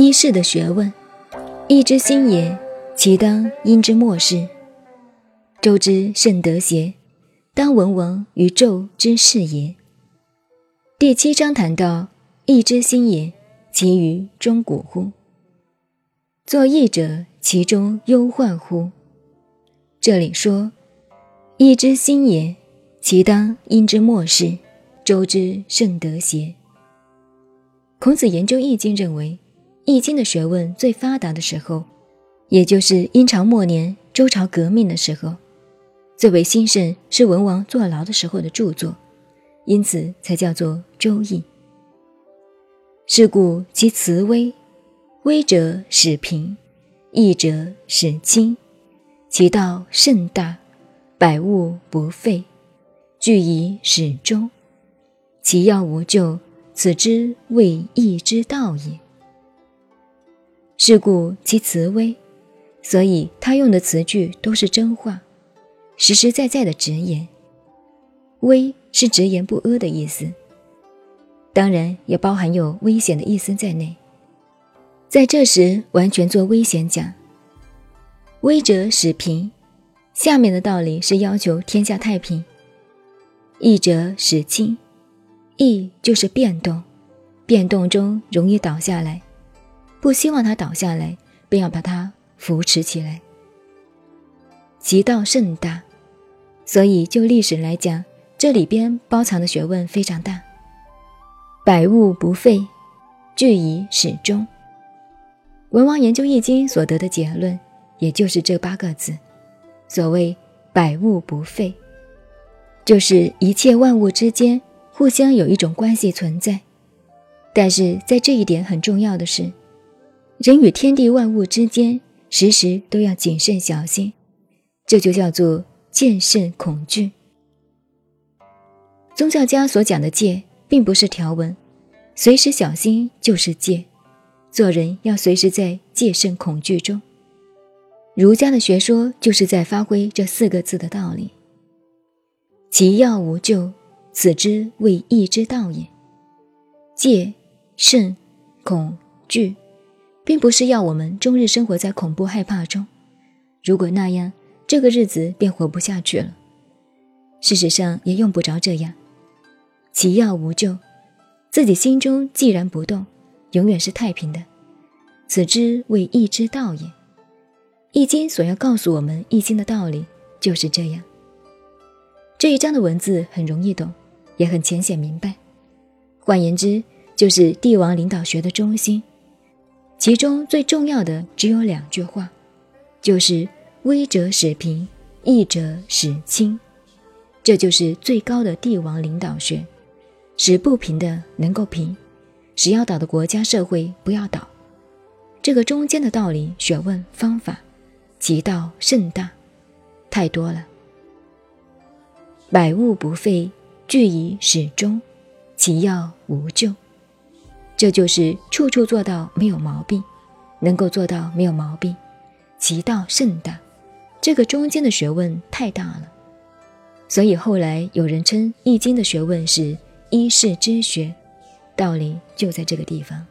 一世的学问，一之心也，其当因之末世。周之甚德邪？当文王于纣之事也。第七章谈到一之心也，其于中古乎？作义者，其中忧患乎？这里说一之心也，其当因之末世。周之甚德邪？孔子研究《易经》，认为《易经》的学问最发达的时候，也就是殷朝末年周朝革命的时候，最为兴盛是文王坐牢的时候的著作，因此才叫做《周易》。是故其辞微，微者使平，易者使轻，其道甚大，百物不废，具以始终，其要无咎。此之谓义之道也。是故其辞微，所以他用的词句都是真话，实实在在的直言。微是直言不阿的意思，当然也包含有危险的意思在内。在这时，完全做危险讲。危者使平，下面的道理是要求天下太平。易者使轻。易就是变动，变动中容易倒下来，不希望它倒下来，便要把它扶持起来。其道甚大，所以就历史来讲，这里边包藏的学问非常大。百物不废，据以始终。文王研究易经所得的结论，也就是这八个字。所谓百物不废，就是一切万物之间。互相有一种关系存在，但是在这一点很重要的是，人与天地万物之间时时都要谨慎小心，这就叫做见慎恐惧。宗教家所讲的戒，并不是条文，随时小心就是戒，做人要随时在戒慎恐惧中。儒家的学说就是在发挥这四个字的道理，其要无咎。此之谓义之道也。戒、慎、恐、惧，并不是要我们终日生活在恐怖害怕中。如果那样，这个日子便活不下去了。事实上，也用不着这样。其要无咎，自己心中既然不动，永远是太平的。此之谓义之道也。易经所要告诉我们易经的道理就是这样。这一章的文字很容易懂。也很浅显明白，换言之，就是帝王领导学的中心。其中最重要的只有两句话，就是“威者使平，义者使轻”。这就是最高的帝王领导学，使不平的能够平，使要倒的国家社会不要倒。这个中间的道理、学问、方法，其道甚大，太多了。百物不废。据以始终，其要无咎。这就是处处做到没有毛病，能够做到没有毛病，其道甚大。这个中间的学问太大了，所以后来有人称《易经》的学问是一世之学，道理就在这个地方。